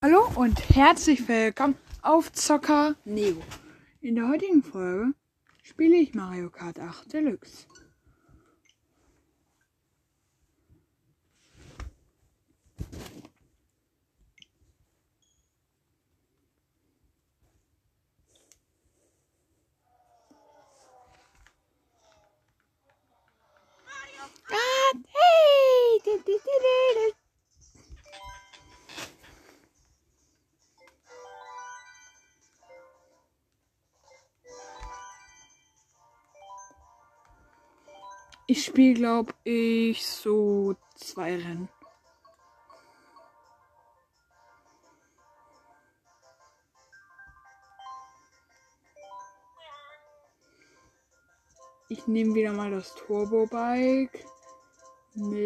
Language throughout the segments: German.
Hallo und herzlich willkommen auf Zocker Neo. In der heutigen Folge spiele ich Mario Kart 8 Deluxe. Ich spiele, glaube ich, so zwei Rennen. Ich nehme wieder mal das Turbo Bike mit.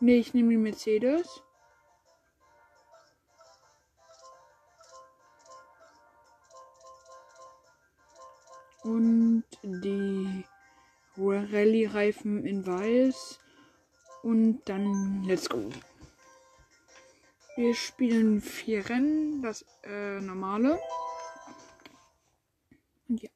Nee, ich nehme die Mercedes. Und die Rallye-Reifen in weiß. Und dann let's go. Wir spielen vier Rennen, das äh, normale. Und ja.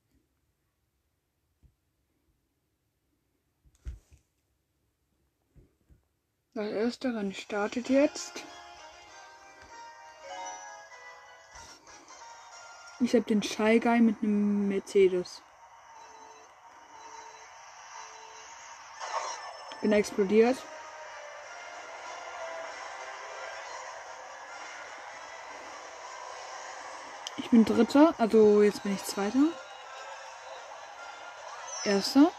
Das erste Rennen startet jetzt. Ich habe den Shy Guy mit einem Mercedes. Bin explodiert. Ich bin Dritter, also jetzt bin ich Zweiter. Erster.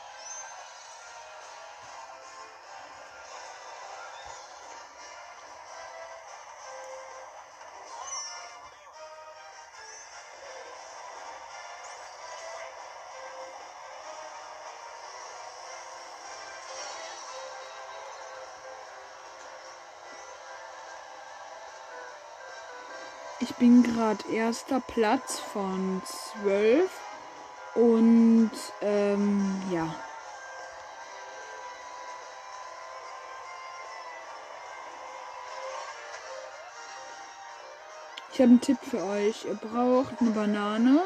Ich bin gerade erster Platz von zwölf. Und ähm, ja. Ich habe einen Tipp für euch. Ihr braucht eine Banane.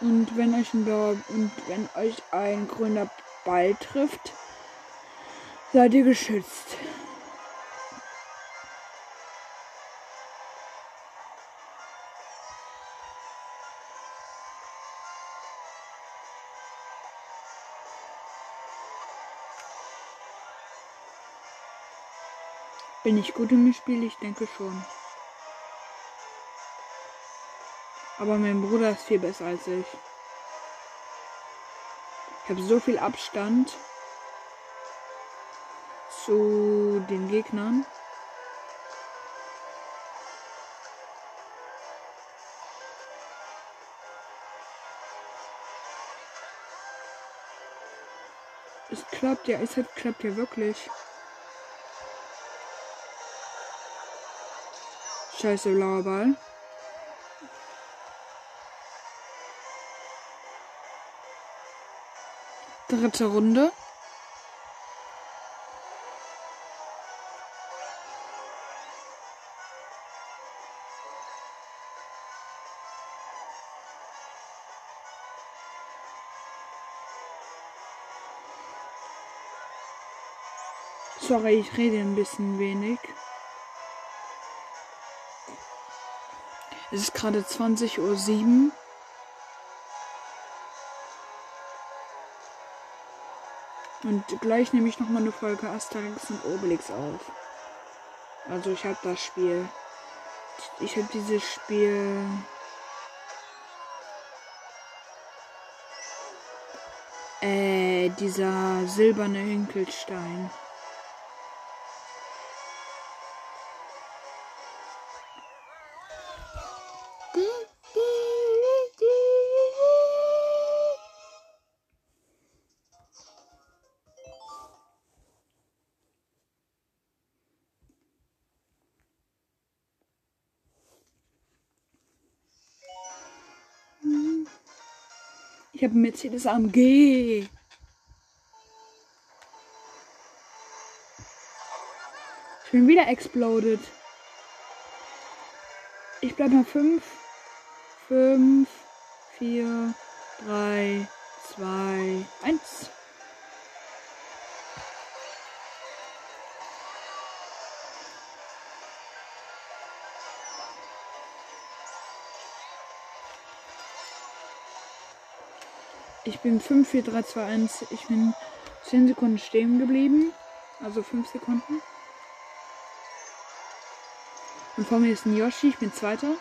Und wenn euch ein blauer und wenn euch ein grüner Ball trifft, seid ihr geschützt. Bin ich gut im Spiel? Ich denke schon. Aber mein Bruder ist viel besser als ich. Ich habe so viel Abstand zu den Gegnern. Es klappt ja, es hat, klappt ja wirklich. Scheiße, blauer Ball. Dritte Runde. Sorry, ich rede ein bisschen wenig. Es ist gerade 20.07 Uhr. Und gleich nehme ich nochmal eine Folge Asterix und Obelix auf. Also ich habe das Spiel. Ich habe dieses Spiel. Äh, dieser silberne Hinkelstein. Ich habe Mercedes AMG. Ich bin wieder exploded. Ich bleib mal 5, 5, 4, 3, 2, 1. Ich bin 5, 4, 3, 2, 1. Ich bin 10 Sekunden stehen geblieben. Also 5 Sekunden. Und vor mir ist ein Yoshi. Ich bin Zweiter.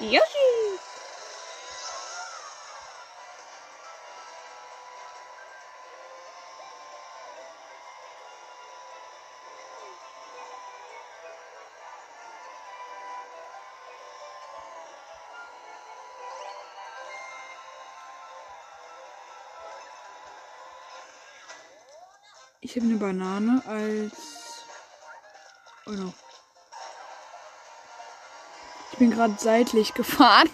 Yoshi! Ich habe eine Banane als. Oh no. Ich bin gerade seitlich gefahren.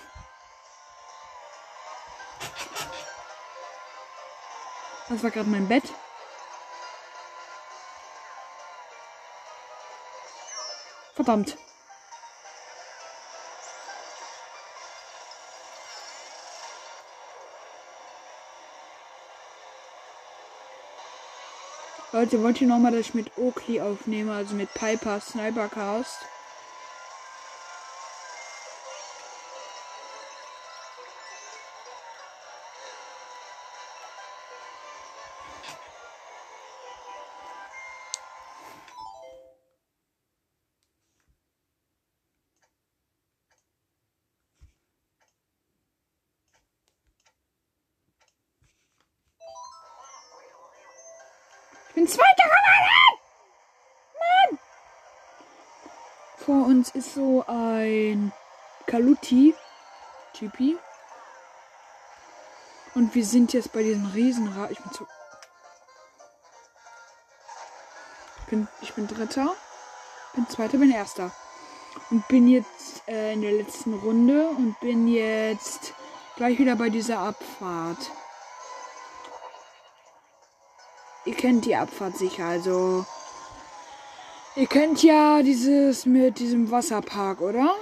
Das war gerade mein Bett. Verdammt. Leute, wollt ihr nochmal, dass ich mit Oakley aufnehme, also mit Piper Snipercast? Ich bin Zweiter geworden! Mann! Vor uns ist so ein Kaluti. GP. Und wir sind jetzt bei diesem Riesenrad. Ich bin zu. Ich bin, ich bin Dritter. Bin Zweiter, bin Erster. Und bin jetzt äh, in der letzten Runde und bin jetzt gleich wieder bei dieser Abfahrt. Kennt die Abfahrt sicher, also. Ihr kennt ja dieses mit diesem Wasserpark, oder?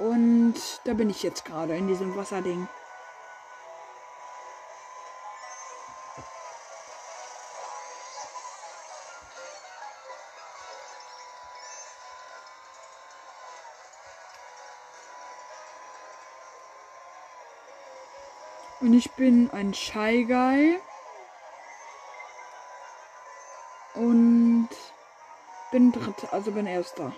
Und da bin ich jetzt gerade in diesem Wasserding. Und ich bin ein Shy Guy. Bin dritter, also bin erster.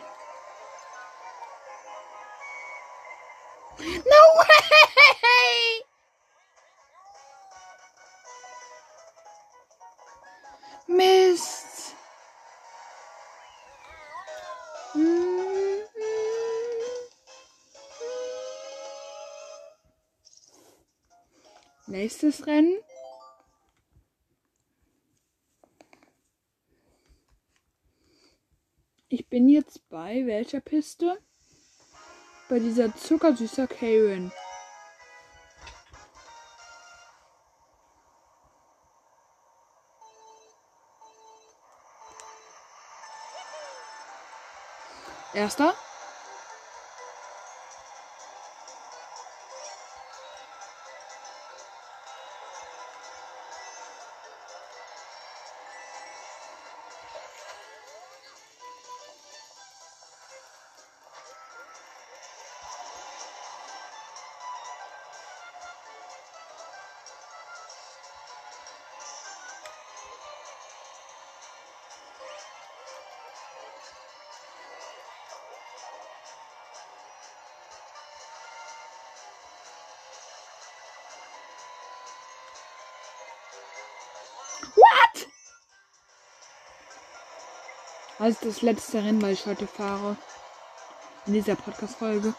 No way! Mist. Nächstes Rennen. Ich bin jetzt bei welcher Piste? Bei dieser zuckersüßer Karen. Erster. Also das letzte Rennen, weil ich heute fahre. In dieser Podcast-Folge.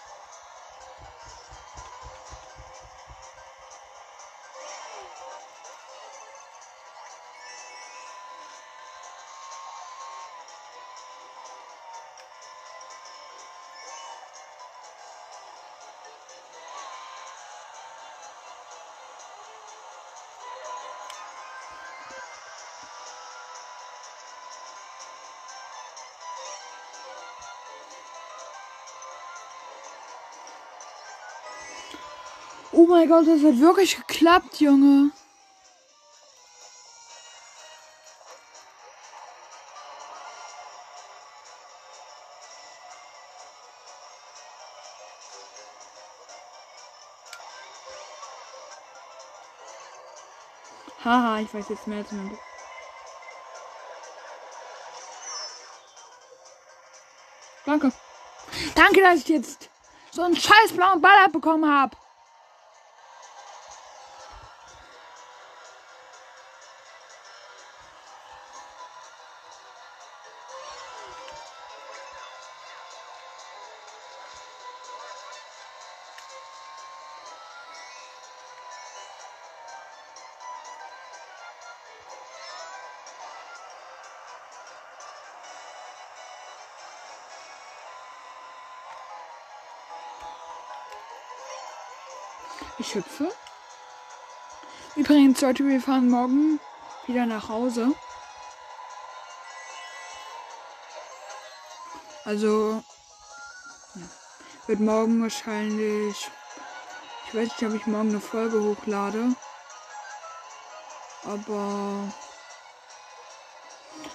Oh mein Gott, das hat wirklich geklappt, Junge. Haha, ich weiß jetzt mehr als mein Danke. Danke, dass ich jetzt so einen scheiß blauen Ball abbekommen habe. Ich hüpfe. Übrigens, Leute, wir fahren morgen wieder nach Hause. Also, wird morgen wahrscheinlich. Ich weiß nicht, ob ich morgen eine Folge hochlade. Aber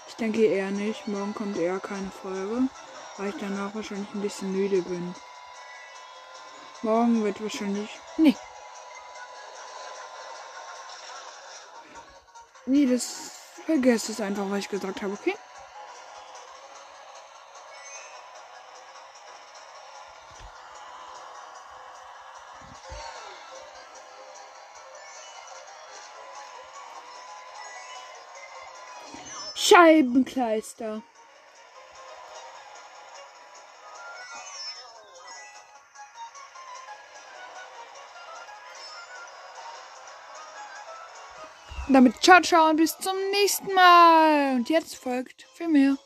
ich denke eher nicht. Morgen kommt eher keine Folge, weil ich danach wahrscheinlich ein bisschen müde bin. Morgen wird wahrscheinlich. Nee. Nee, das. Vergesst es einfach, was ich gesagt habe, okay? Scheibenkleister. Damit ciao, ciao und bis zum nächsten Mal. Und jetzt folgt für mehr.